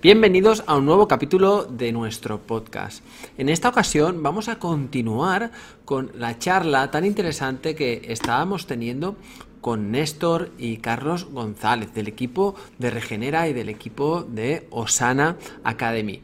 Bienvenidos a un nuevo capítulo de nuestro podcast. En esta ocasión vamos a continuar con la charla tan interesante que estábamos teniendo con Néstor y Carlos González del equipo de Regenera y del equipo de Osana Academy.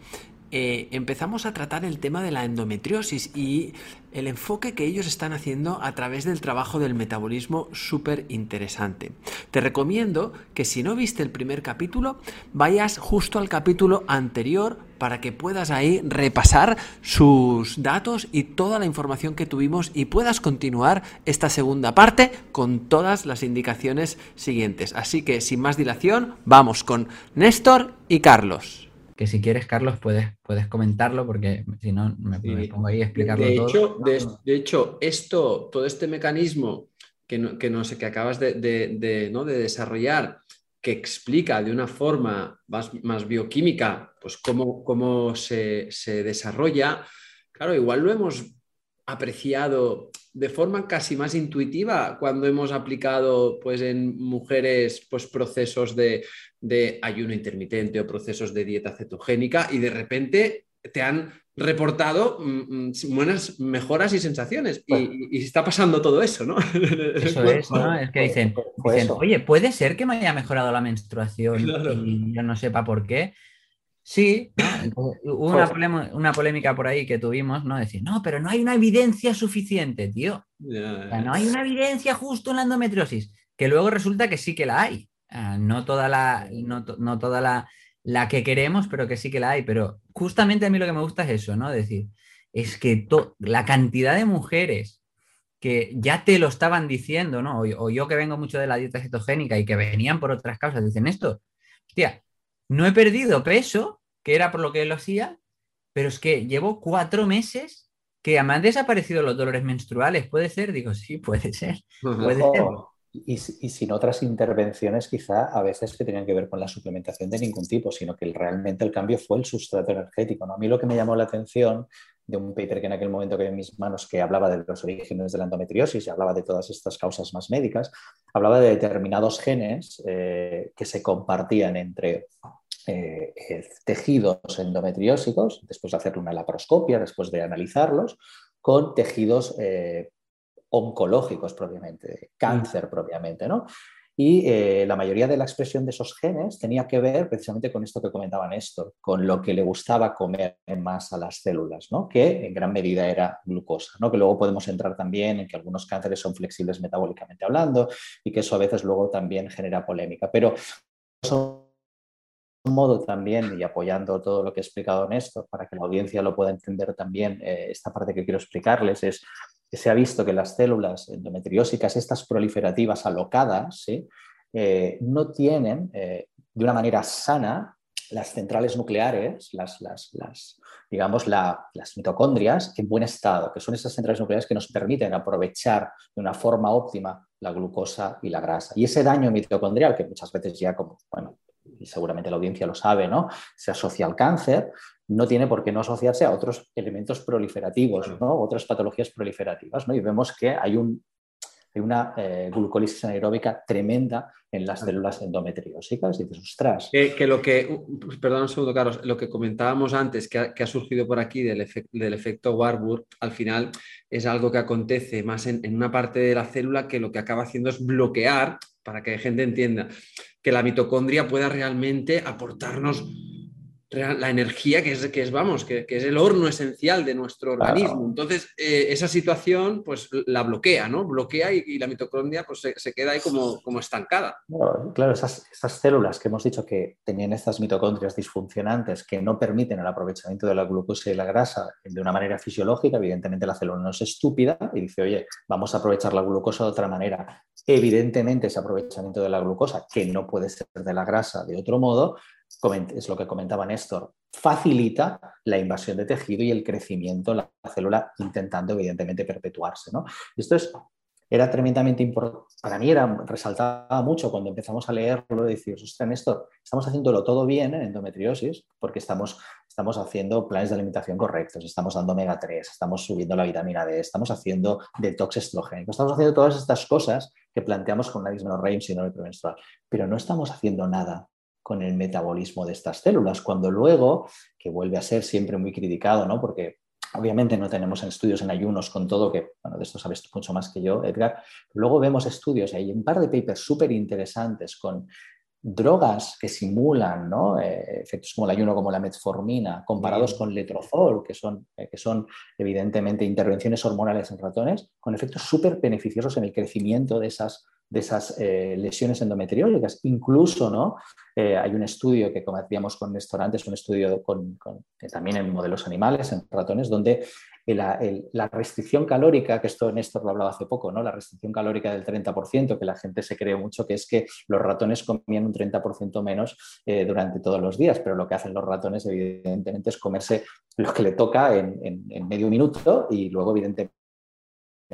Eh, empezamos a tratar el tema de la endometriosis y el enfoque que ellos están haciendo a través del trabajo del metabolismo súper interesante. Te recomiendo que si no viste el primer capítulo, vayas justo al capítulo anterior para que puedas ahí repasar sus datos y toda la información que tuvimos y puedas continuar esta segunda parte con todas las indicaciones siguientes. Así que sin más dilación, vamos con Néstor y Carlos que si quieres, Carlos, puedes, puedes comentarlo porque si no me, pongo ahí a explicarlo de todo. Hecho, de, hecho, esto, todo este mecanismo que no, que no sé, que acabas de, ¿no? de desarrollar, que explica de una forma más, más bioquímica, pues cómo, cómo se, se desarrolla, claro, igual lo hemos apreciado de forma casi más intuitiva cuando hemos aplicado pues, en mujeres pues, procesos de, ayuno intermitente o procesos de dieta cetogénica y de repente te han reportado mm, mm, buenas mejoras y sensaciones. Y, está pasando todo eso, ¿no? Eso es, ¿no? Es que dicen, oye, puede ser que me haya mejorado la menstruación y yo no sepa por qué. Sí, hubo una, polémica por ahí que tuvimos, ¿no? Decir, no, pero no hay una evidencia suficiente, tío. no hay una evidencia justo en la endometriosis, que luego resulta que sí que la hay. Ah, no toda la, no, toda la, la, que queremos, pero que sí que la hay. Pero justamente a mí lo que me gusta es eso, ¿no? Decir, es que la cantidad de mujeres que ya te lo estaban diciendo, ¿no? O, o, yo que vengo mucho de la dieta cetogénica y que venían por otras causas, dicen esto, hostia, no he perdido peso, que era por lo que lo hacía, pero es que llevo cuatro meses que me han desaparecido los dolores menstruales. ¿Puede ser? Digo, sí, puede ser. Puede ser. Y, sin otras intervenciones quizá a veces que tenían que ver con la suplementación de ningún tipo, sino que realmente el cambio fue el sustrato energético. ¿no? A mí lo que me llamó la atención de un paper que en aquel momento que en mis manos que hablaba de los orígenes de la endometriosis y hablaba de todas estas causas más médicas, hablaba de determinados genes eh, que se compartían entre eh, eh, tejidos endometriósicos, después de hacer una laparoscopia, después de analizarlos, con tejidos oncológicos propiamente, cáncer propiamente, ¿no? Y eh, la mayoría de la expresión de esos genes tenía que ver precisamente con esto que comentaba Néstor, con lo que le gustaba comer más a las células, ¿no? que en gran medida era glucosa, ¿no? que luego podemos entrar también en que algunos cánceres son flexibles metabólicamente hablando y que eso a veces luego también genera polémica. Pero modo también, y apoyando todo lo que he explicado Néstor, para que la audiencia lo pueda entender también, eh, esta parte que quiero explicarles es se ha visto que las células endometriósicas, estas proliferativas alocadas, eh, no tienen eh, de una manera sana las centrales nucleares, las, digamos, las mitocondrias en buen estado, que son esas centrales nucleares que nos permiten aprovechar de una forma óptima la glucosa y la grasa. Y ese daño mitocondrial, que muchas veces ya como, bueno, y seguramente la audiencia lo sabe, ¿no? Se asocia al cáncer, no tiene por qué no asociarse a otros elementos proliferativos, ¿no? Otras patologías proliferativas, ¿no? Y vemos que hay, un, una eh, glucólisis anaeróbica tremenda en las células endometriósicas y dices, ostras. Que, lo que, perdón un segundo, Carlos, lo que comentábamos antes, que ha, surgido por aquí del, del, efecto Warburg, al final es algo que acontece más en, en una parte de la célula que lo que acaba haciendo es bloquear, para que la gente entienda, que la mitocondria pueda realmente aportarnos la energía que es, que es vamos, que, es el horno esencial de nuestro organismo. Entonces, eh, esa situación pues la bloquea, ¿no? Bloquea y, la mitocondria pues se, queda ahí como, como estancada. Claro, esas, esas, células que hemos dicho que tenían estas mitocondrias disfuncionantes que no permiten el aprovechamiento de la glucosa y la grasa de una manera fisiológica, evidentemente la célula no es estúpida y dice, oye, vamos a aprovechar la glucosa de otra manera. Evidentemente ese aprovechamiento de la glucosa, que no puede ser de la grasa de otro modo, es lo que comentaba Néstor, facilita la invasión de tejido y el crecimiento de la célula intentando evidentemente perpetuarse. ¿no? Esto es, era tremendamente importante, para mí era, resaltaba mucho cuando empezamos a leerlo, decir, ostras Néstor, estamos haciéndolo todo bien en endometriosis porque estamos, estamos haciendo planes de alimentación correctos, estamos dando omega 3, estamos subiendo la vitamina D, estamos haciendo detox estrogénico, estamos haciendo todas estas cosas que planteamos con la dismenorrea y síndrome premenstrual, pero no estamos haciendo nada con el metabolismo de estas células, cuando luego, que vuelve a ser siempre muy criticado, ¿no? porque obviamente no tenemos estudios en ayunos con todo, que bueno, de esto sabes mucho más que yo, Edgar, luego vemos estudios, hay un par de papers súper interesantes con drogas que simulan eh, efectos como el ayuno, como la metformina, comparados con letrozol, que son, eh, que son evidentemente intervenciones hormonales en ratones, con efectos súper beneficiosos en el crecimiento de esas, de esas eh, lesiones endometriólicas. Incluso ¿no? hay un estudio que, como decíamos con Néstor antes, un estudio con, también en modelos animales, en ratones, donde la, restricción calórica, que esto Néstor lo hablaba hace poco, ¿no? la restricción calórica del 30%, que la gente se cree mucho, que es que los ratones comían un 30% menos eh, durante todos los días, pero lo que hacen los ratones evidentemente es comerse lo que le toca en, en medio minuto y luego evidentemente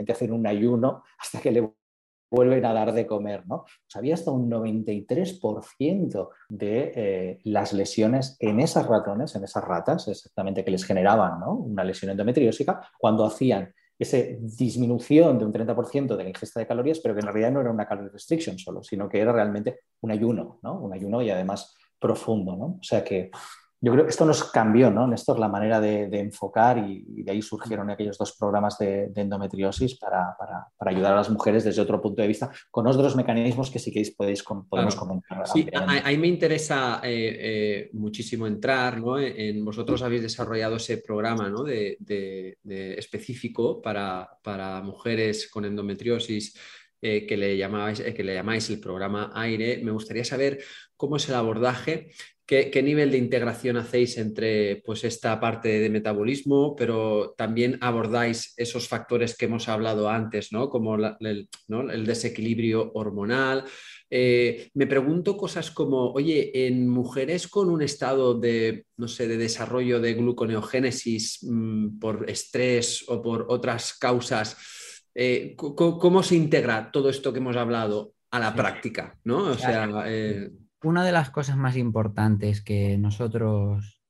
hacer un ayuno hasta que le vuelven a dar de comer, ¿no? Había hasta un 93% de eh, las lesiones en esas ratones, en esas ratas, exactamente que les generaban una lesión endometriósica, cuando hacían esa disminución de un 30% de la ingesta de calorías, pero que en realidad no era una calorie restriction solo, sino que era realmente un ayuno, ¿no? Un ayuno y además profundo, ¿no? O sea que yo creo que esto nos cambió, ¿no? Es la manera de, enfocar y, de ahí surgieron aquellos dos programas de, endometriosis para, ayudar a las mujeres desde otro punto de vista, con otros mecanismos que si queréis podéis, podemos comentar. Sí, ahí me interesa eh, eh, muchísimo entrar, ¿no? En, vosotros habéis desarrollado ese programa, ¿no? de, específico para, mujeres con endometriosis. Eh, que, le llamáis, que le llamáis el programa AIRE. Me gustaría saber cómo es el abordaje ¿Qué, nivel de integración hacéis entre pues, esta parte de metabolismo, pero también abordáis esos factores que hemos hablado antes, ¿no? como el, desequilibrio hormonal? Eh, me pregunto cosas como, oye, en mujeres con un estado de, no sé, de desarrollo de gluconeogénesis mm, por estrés o por otras causas, eh, ¿cómo, se integra todo esto que hemos hablado a la práctica? ¿no? O sea, eh, una de las cosas más importantes que nosotros,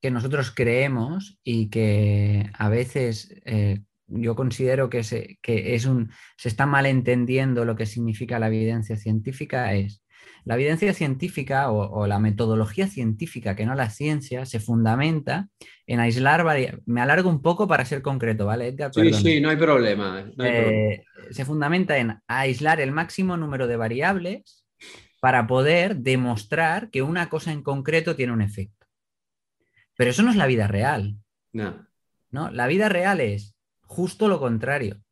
que nosotros creemos y que a veces eh, yo considero que, se, que es un, se está malentendiendo lo que significa la evidencia científica es la evidencia científica o, la metodología científica, que no la ciencia, se fundamenta en aislar Me alargo un poco para ser concreto, ¿vale, Edgar? Sí, sí, no hay problema. Eh, se fundamenta en aislar el máximo número de variables para poder demostrar que una cosa en concreto tiene un efecto. Pero eso no es la vida real. No. ¿no? La vida real es justo lo contrario.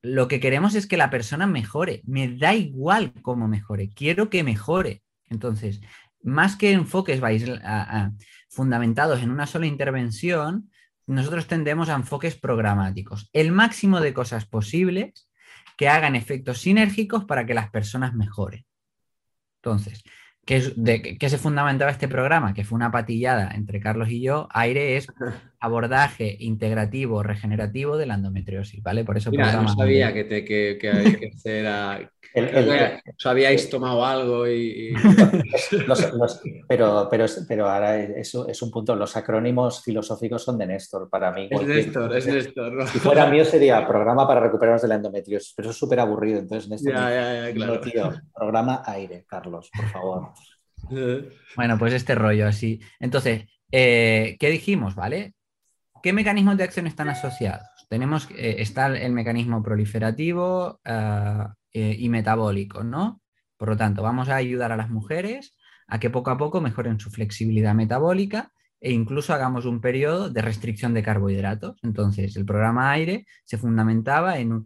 lo que queremos es que la persona mejore. Me da igual cómo mejore. Quiero que mejore. Entonces, más que enfoques fundamentados en una sola intervención, nosotros tendemos a enfoques programáticos. El máximo de cosas posibles que hagan efectos sinérgicos para que las personas mejoren. Entonces, ¿qué, de, ¿qué, se fundamentaba este programa? Que fue una patillada entre Carlos y yo. Aire es abordaje integrativo, regenerativo de la endometriosis, ¿vale? Por eso Mira, no sabía que, te, que, que, había que hacer os habíais tomado algo y... pero, pero, pero ahora eso es un punto, los acrónimos filosóficos son de Néstor para mí. Es Néstor, es Néstor. Si fuera mío sería programa para recuperarnos de la endometriosis, pero eso es súper aburrido, entonces Néstor... Ya, claro. programa aire, Carlos, por favor. Bueno, pues este rollo así. Entonces, eh, ¿qué dijimos, vale? ¿Qué mecanismos de acción están asociados? Tenemos, eh, está el mecanismo proliferativo, uh, eh, y metabólico, ¿no? Por lo tanto, vamos a ayudar a las mujeres a que poco a poco mejoren su flexibilidad metabólica e incluso hagamos un periodo de restricción de carbohidratos. Entonces, el programa AIRE se fundamentaba en,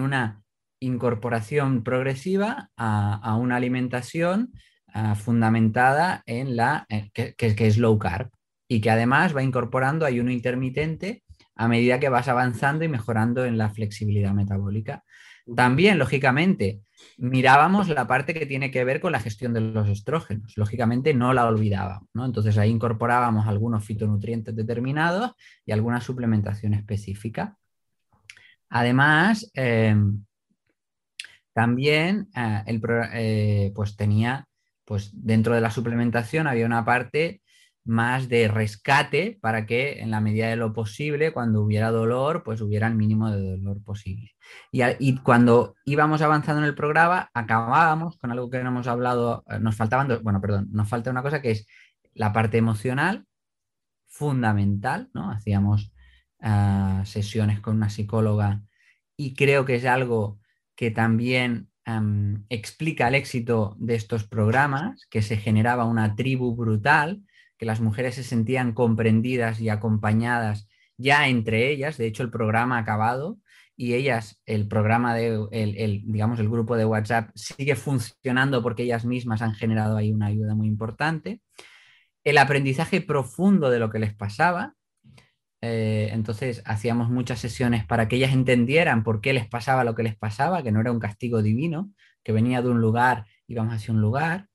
una incorporación progresiva a, una alimentación ah, fundamentada en la eh, que, que, es low carb y que además va incorporando ayuno intermitente a medida que vas avanzando y mejorando en la flexibilidad metabólica. También, lógicamente, mirábamos la parte que tiene que ver con la gestión de los estrógenos. Lógicamente no la olvidábamos, ¿no? Entonces ahí incorporábamos algunos fitonutrientes determinados y alguna suplementación específica. Además, em, también eh, el, eh, pues tenía, pues dentro de la suplementación había una parte más de rescate para que en la medida de lo posible, cuando hubiera dolor, pues hubiera el mínimo de dolor posible. Y, cuando íbamos avanzando en el programa, acabábamos con algo que no hemos hablado, eh, nos faltaban dos, bueno, perdón, nos falta una cosa que es la parte emocional, fundamental, ¿no? Hacíamos ah, sesiones con una psicóloga y creo que es algo que también explica el éxito de estos programas, que se generaba una tribu brutal, que las mujeres se sentían comprendidas y acompañadas ya entre ellas. De hecho, el programa ha acabado y ellas, el programa de, el, digamos, el grupo de WhatsApp sigue funcionando porque ellas mismas han generado ahí una ayuda muy importante. El aprendizaje profundo de lo que les pasaba. Eh, entonces hacíamos muchas sesiones para que ellas entendieran por qué les pasaba lo que les pasaba, que no era un castigo divino, que venía de un lugar y vamos hacia un lugar.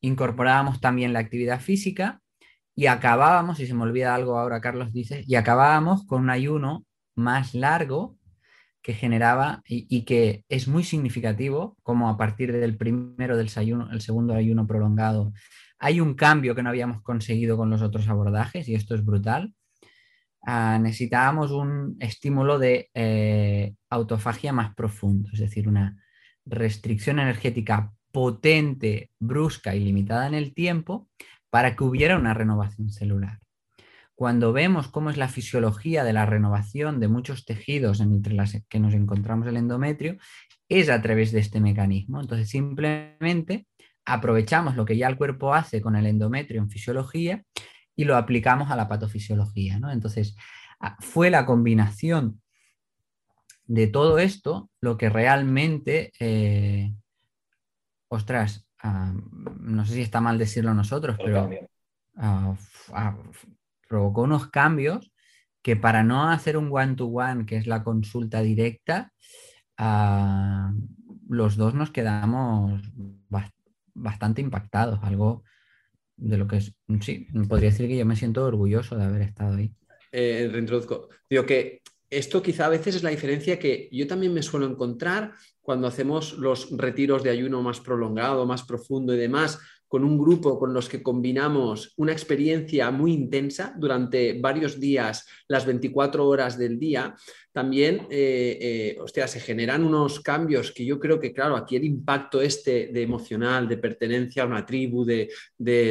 Incorporábamos también la actividad física y acabábamos, si se me olvida algo ahora, Carlos dice, y acabábamos con un ayuno más largo que generaba y, que es muy significativo, como a partir del primero del ayuno, el segundo ayuno prolongado, hay un cambio que no habíamos conseguido con los otros abordajes y esto es brutal. Ah, necesitábamos un estímulo de eh, autofagia más profundo, es decir, una restricción energética potente, brusca y limitada en el tiempo para que hubiera una renovación celular. Cuando vemos cómo es la fisiología de la renovación de muchos tejidos entre las que nos encontramos el endometrio, es a través de este mecanismo. Entonces, simplemente aprovechamos lo que ya el cuerpo hace con el endometrio en fisiología y lo aplicamos a la patofisiología. ¿no? Entonces, ah, fue la combinación de todo esto lo que realmente, eh, ostras, no sé si está mal decirlo nosotros, pero provocó unos cambios que para no hacer un one-to-one, que es la consulta directa, los dos nos quedamos bastante impactados, algo de lo que es, sí, podría decir que yo me siento orgulloso de haber estado ahí. Eh, reintroduzco. Digo que esto quizá a veces es la diferencia que yo también me suelo encontrar cuando hacemos los retiros de ayuno más prolongado, más profundo y demás, con un grupo con los que combinamos una experiencia muy intensa durante varios días, las 24 horas del día, también, eh, eh se generan unos cambios que yo creo que, claro, aquí el impacto este de emocional, de pertenencia a una tribu, de,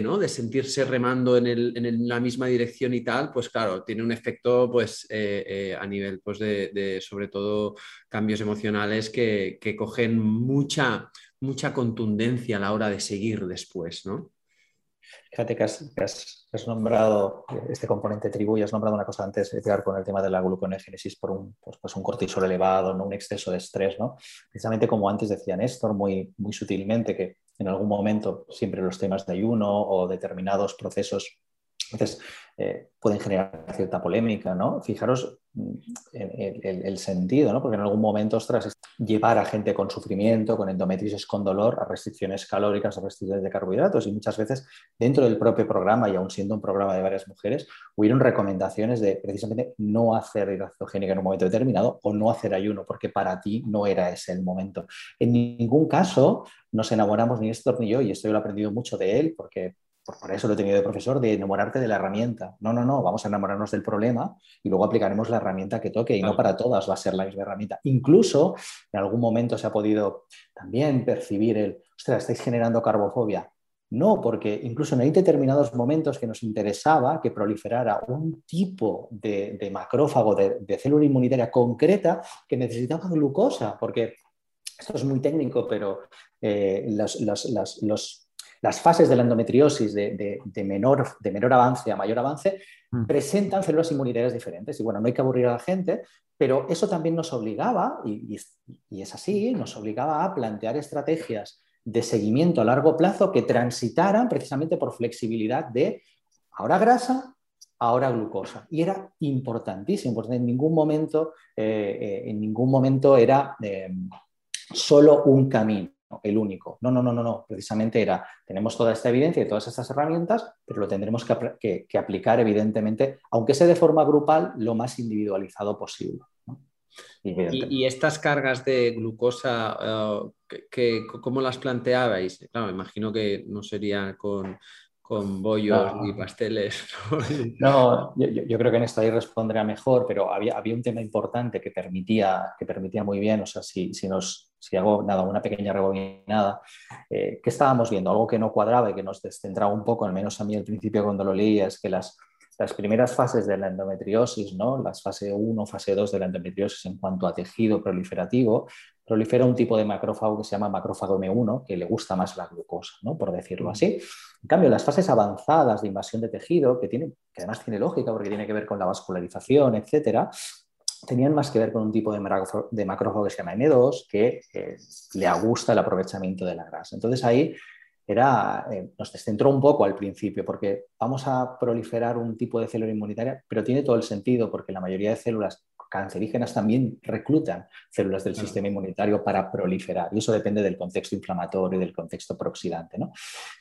¿no? de sentirse remando en, la misma dirección y tal, pues claro, tiene un efecto pues, eh, eh, a nivel pues, de, sobre todo, cambios emocionales que, que cogen mucha mucha contundencia a la hora de seguir después, ¿no? Fíjate que has, nombrado este componente tribu y has nombrado una cosa antes, Edgar, con el tema de la gluconegénesis por un, pues, pues, un cortisol elevado, ¿no? un exceso de estrés. ¿no? Precisamente como antes decía Néstor, muy, muy sutilmente, que en algún momento siempre los temas de ayuno o determinados procesos entonces, eh, pueden generar cierta polémica, ¿no? Fijaros mm, el, el, sentido, ¿no? Porque en algún momento, ostras, llevar a gente con sufrimiento, con endometriosis, con dolor, a restricciones calóricas, a restricciones de carbohidratos. Y muchas veces dentro del propio programa, y aún siendo un programa de varias mujeres, hubieron recomendaciones de precisamente no hacer hidratogénica en un momento determinado o no hacer ayuno, porque para ti no era ese el momento. En ningún caso nos enamoramos ni Néstor ni yo, y esto yo lo he aprendido mucho de él, porque por eso lo he tenido de profesor, de enamorarte de la herramienta. No, no, no, vamos a enamorarnos del problema y luego aplicaremos la herramienta que toque y no para todas va a ser la misma herramienta. Incluso en algún momento se ha podido también percibir el, ostras, estáis generando carbofobia. No, porque incluso hay determinados momentos que nos interesaba que proliferara un tipo de, macrófago, de, célula inmunitaria concreta que necesitaba glucosa, porque esto es muy técnico, pero eh, los, los las fases de la endometriosis de, menor, de menor avance a mayor avance mm. presentan células inmunitarias diferentes. Y bueno, no hay que aburrir a la gente, pero eso también nos obligaba, y, es así, nos obligaba a plantear estrategias de seguimiento a largo plazo que transitaran precisamente por flexibilidad de ahora grasa, ahora glucosa. Y era importantísimo, porque en ningún momento, eh, eh, en ningún momento era eh, solo un camino el único. No, no, no, no, no. Precisamente era, tenemos toda esta evidencia y todas estas herramientas, pero lo tendremos que, aplicar, evidentemente, aunque sea de forma grupal, lo más individualizado posible. Y, estas cargas de glucosa, eh, ¿cómo las planteabais? Claro, me imagino que no sería con, con bollos y pasteles. no, yo, creo que en esto ahí respondería mejor, pero había, había un tema importante que permitía, que permitía muy bien, o sea, si, si nos, si hago nada, una pequeña rebobinada, eh, ¿qué estábamos viendo? Algo que no cuadraba y que nos descentraba un poco, al menos a mí al principio cuando lo leía, es que las, las primeras fases de la endometriosis, ¿no? las fase 1, fase 2 de la endometriosis en cuanto a tejido proliferativo, prolifera un tipo de macrófago que se llama macrófago M1, que le gusta más la glucosa, ¿no? por decirlo así. En cambio, las fases avanzadas de invasión de tejido, que, tiene, que además tiene lógica porque tiene que ver con la vascularización, etcétera, tenían más que ver con un tipo de, macrófago, que se llama M2, que eh, le gusta el aprovechamiento de la grasa. Entonces ahí era, eh, nos descentró un poco al principio, porque vamos a proliferar un tipo de célula inmunitaria, pero tiene todo el sentido, porque la mayoría de células cancerígenas también reclutan células del sistema inmunitario para proliferar, y eso depende del contexto inflamatorio y del contexto proxidante. ¿no?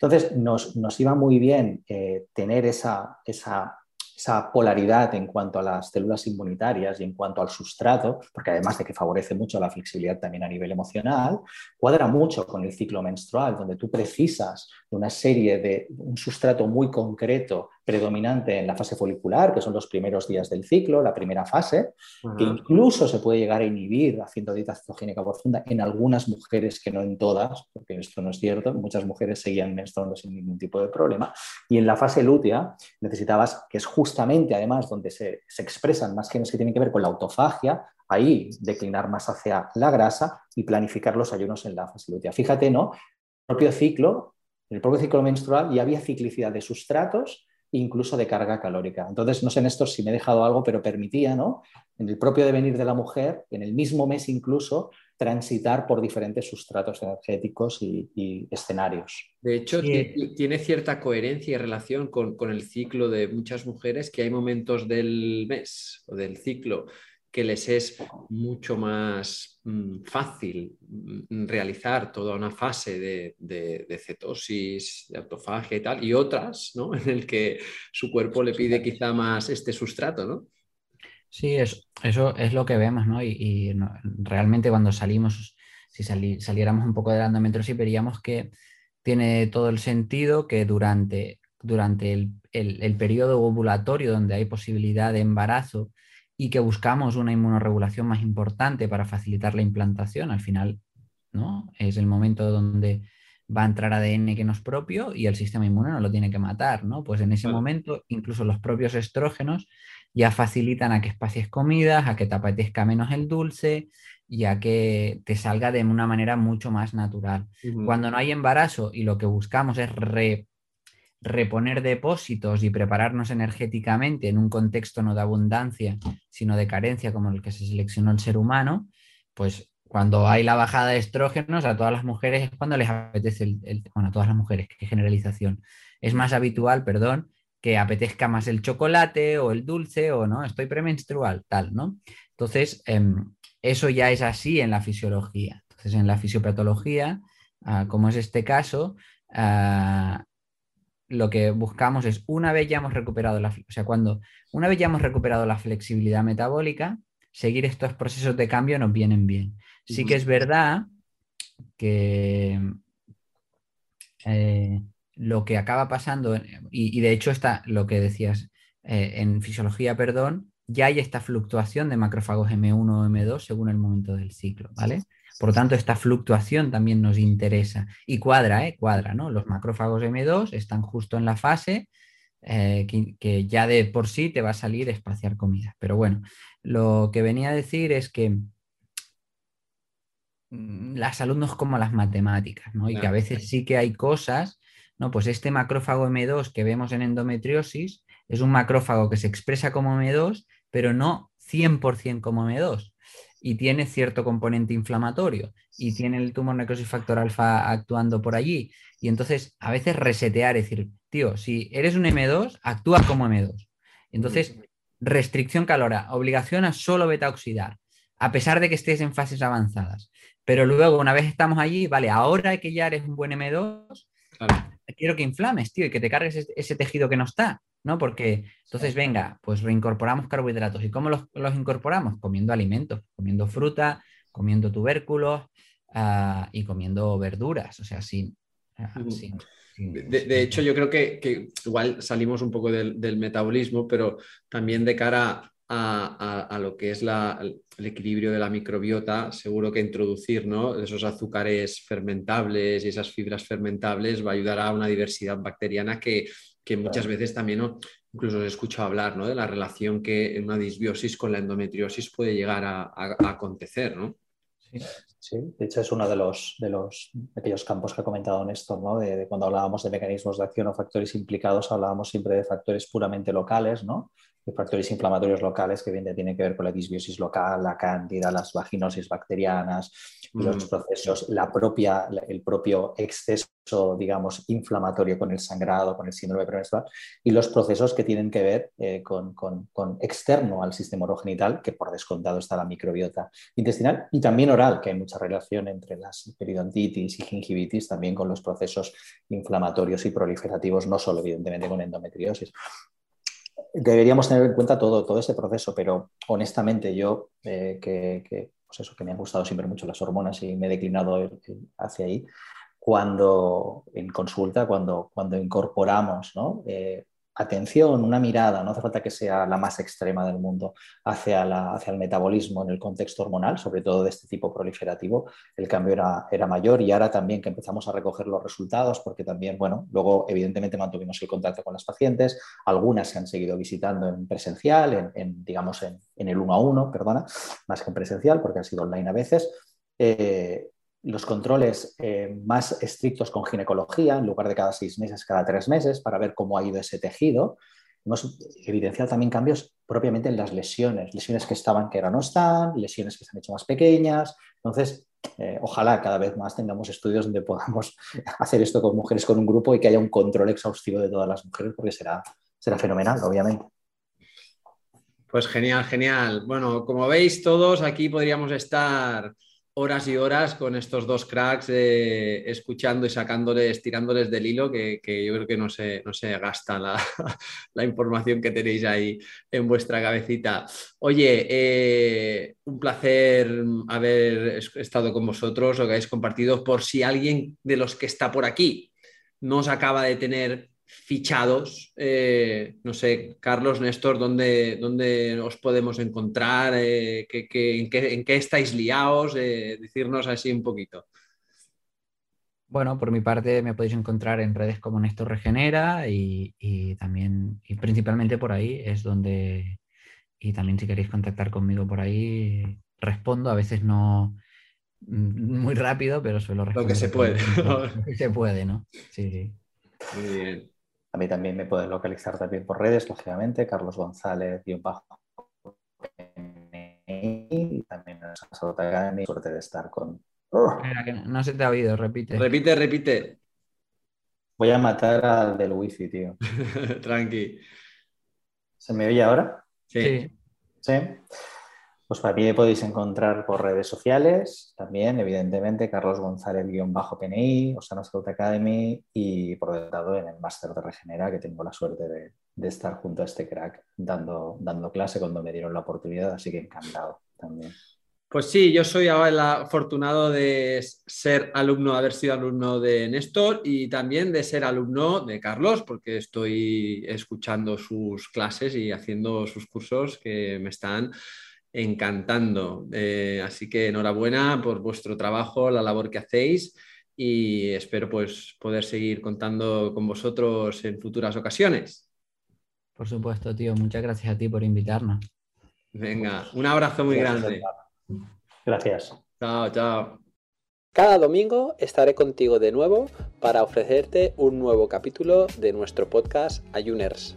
Entonces, nos, nos, iba muy bien eh, tener esa, esa esa polaridad en cuanto a las células inmunitarias y en cuanto al sustrato, porque además de que favorece mucho la flexibilidad también a nivel emocional, cuadra mucho con el ciclo menstrual, donde tú precisas de una serie de un sustrato muy concreto predominante en la fase folicular, que son los primeros días del ciclo, la primera fase, que incluso se puede llegar a inhibir haciendo dieta cetogénica profunda en algunas mujeres, que no en todas, porque esto no es cierto, muchas mujeres seguían menstruando sin ningún tipo de problema, y en la fase lútea necesitabas, que es justamente además donde se, se expresan más genes que tienen que ver con la autofagia, ahí declinar más hacia la grasa y planificar los ayunos en la fase lútea. Fíjate, ¿no? El propio ciclo, el propio ciclo menstrual ya había ciclicidad de sustratos incluso de carga calórica. Entonces, no sé en esto si me he dejado algo, pero permitía, ¿no? En el propio devenir de la mujer, en el mismo mes incluso, transitar por diferentes sustratos energéticos y, escenarios. De hecho, tiene cierta coherencia y relación con, con, el ciclo de muchas mujeres que hay momentos del mes o del ciclo que les es mucho más mm, fácil mm, realizar toda una fase de, cetosis, de autofagia y tal, y otras, ¿no? En el que su cuerpo le pide quizá más este sustrato, ¿no? Sí, eso es lo que vemos, ¿no? Y, realmente cuando salimos, si saliéramos un poco de la endometriosis, veríamos que tiene todo el sentido que durante, durante el, el periodo ovulatorio, donde hay posibilidad de embarazo, y que buscamos una inmunoregulación más importante para facilitar la implantación, al final ¿no? es el momento donde va a entrar ADN que no es propio y el sistema inmune no lo tiene que matar, ¿no? Pues en ese momento incluso los propios estrógenos ya facilitan a que espacies comidas, a que te apetezca menos el dulce y a que te salga de una manera mucho más natural. Cuando no hay embarazo y lo que buscamos es re reponer depósitos y prepararnos energéticamente en un contexto no de abundancia, sino de carencia como el que se seleccionó el ser humano, pues cuando hay la bajada de estrógenos, a todas las mujeres es cuando les apetece, el, bueno, a todas las mujeres, qué generalización, es más habitual, perdón, que apetezca más el chocolate o el dulce o no, estoy premenstrual, tal, ¿no? Entonces, em, eso ya es así en la fisiología. Entonces, en la fisiopatología, ah, como es este caso, ah, lo que buscamos es, una vez ya hemos recuperado la, o sea, cuando una vez ya hemos recuperado la flexibilidad metabólica, seguir estos procesos de cambio nos vienen bien. Sí que es verdad que eh, lo que acaba pasando, y, de hecho está lo que decías eh, en fisiología, perdón, ya hay esta fluctuación de macrófagos M1 o M2 según el momento del ciclo, ¿vale? Por lo tanto, esta fluctuación también nos interesa y cuadra, ¿eh? Cuadra, ¿no? Los macrófagos M2 están justo en la fase eh, que, ya de por sí te va a salir espaciar comida. Pero bueno, lo que venía a decir es que mm, la salud no es como las matemáticas, ¿no? Y que a veces sí que hay cosas, ¿no? Pues este macrófago M2 que vemos en endometriosis es un macrófago que se expresa como M2, pero no 100% como M2 y tiene cierto componente inflamatorio y tiene el tumor necrosis factor alfa actuando por allí. Y entonces a veces resetear, decir, tío, si eres un M2, actúa como M2. Entonces, restricción calora, obligación a solo beta oxidar, a pesar de que estés en fases avanzadas. Pero luego, una vez estamos allí, vale, ahora que ya eres un buen M2, quiero que inflames, tío, y que te cargues ese tejido que no está. ¿No? Porque entonces, venga, pues reincorporamos carbohidratos. ¿Y cómo los, incorporamos? Comiendo alimentos, comiendo fruta, comiendo tubérculos ah, y comiendo verduras. O sea, sin, ah, De, hecho, yo creo que, igual salimos un poco del, metabolismo, pero también de cara a, lo que es el equilibrio de la microbiota, seguro que introducir esos azúcares fermentables y esas fibras fermentables va a ayudar a una diversidad bacteriana que, muchas veces también incluso os he escuchado hablar de la relación que una disbiosis con la endometriosis puede llegar a, acontecer. ¿no? Sí, de hecho es uno de los, de los aquellos campos que ha comentado Néstor, ¿no? De, cuando hablábamos de mecanismos de acción o factores implicados, hablábamos siempre de factores puramente locales, ¿no? De factores inflamatorios locales que bien tienen que ver con la disbiosis local, la cándida, las vaginosis bacterianas, los mm. procesos, la propia, el propio exceso, digamos, inflamatorio con el sangrado, con el síndrome premenstrual, y los procesos que tienen que ver eh, con, con, con, externo al sistema urogenital, que por descontado está la microbiota intestinal, y también oral, que hay mucha relación entre las periodontitis y gingivitis, también con los procesos inflamatorios y proliferativos, no solo evidentemente con endometriosis deberíamos tener en cuenta todo, todo ese proceso, pero honestamente yo, eh, que, pues eso, que me han gustado siempre mucho las hormonas y me he declinado hacia ahí, cuando en consulta, cuando, cuando incorporamos ¿no? Eh, atención, una mirada, no hace falta que sea la más extrema del mundo, hacia, la, hacia el metabolismo en el contexto hormonal, sobre todo de este tipo proliferativo, el cambio era, era, mayor y ahora también que empezamos a recoger los resultados, porque también, bueno, luego evidentemente mantuvimos el contacto con las pacientes, algunas se han seguido visitando en presencial, en, digamos en, en, el uno a uno, perdona, más que en presencial, porque ha sido online a veces. Eh, los controles eh, más estrictos con ginecología, en lugar de cada seis meses, cada tres meses, para ver cómo ha ido ese tejido. Hemos evidenciado también cambios propiamente en las lesiones, lesiones que estaban que ahora no están, lesiones que se han hecho más pequeñas. Entonces, eh, ojalá cada vez más tengamos estudios donde podamos hacer esto con mujeres con un grupo y que haya un control exhaustivo de todas las mujeres, porque será, será fenomenal, obviamente. Pues genial, genial. Bueno, como veis todos, aquí podríamos estar horas y horas con estos dos cracks eh, escuchando y sacándoles, tirándoles del hilo, que, yo creo que no se, no se gasta la, información que tenéis ahí en vuestra cabecita. Oye, eh, un placer haber estado con vosotros, lo que habéis compartido. Por si alguien de los que está por aquí no os acaba de tener fichados. Eh, no sé, Carlos, Néstor, ¿dónde, dónde os podemos encontrar? Eh, en, qué, estáis liados? Eh, decirnos así un poquito. Bueno, por mi parte me podéis encontrar en redes como Néstor Regenera y, también, y principalmente por ahí es donde, y también si queréis contactar conmigo por ahí, respondo, a veces no mm, muy rápido, pero suelo responder. Lo que se puede. Lo que se puede, ¿no? Sí, sí. Muy bien. A mí también me pueden localizar también por redes, lógicamente, Carlos González, y también en Salud Academy. Suerte de estar con. no se te ha oído, repite. Repite, repite. Voy a matar al del wifi, tío. Tranqui. ¿Se me oye ahora? Sí. Sí. Pues para mí podéis encontrar por redes sociales, también, evidentemente, Carlos González-PNI, Osana Salud Academy y por lado en el máster de Regenera, que tengo la suerte de, estar junto a este crack dando, dando clase cuando me dieron la oportunidad, así que encantado también. Pues sí, yo soy el afortunado de ser alumno, haber sido alumno de Néstor y también de ser alumno de Carlos, porque estoy escuchando sus clases y haciendo sus cursos que me están encantando. Eh, así que enhorabuena por vuestro trabajo, la labor que hacéis y espero pues poder seguir contando con vosotros en futuras ocasiones. Por supuesto, tío. Muchas gracias a ti por invitarnos. Venga, un abrazo muy grande. Gracias. Chao, chao. Cada domingo estaré contigo de nuevo para ofrecerte un nuevo capítulo de nuestro podcast Ayuners.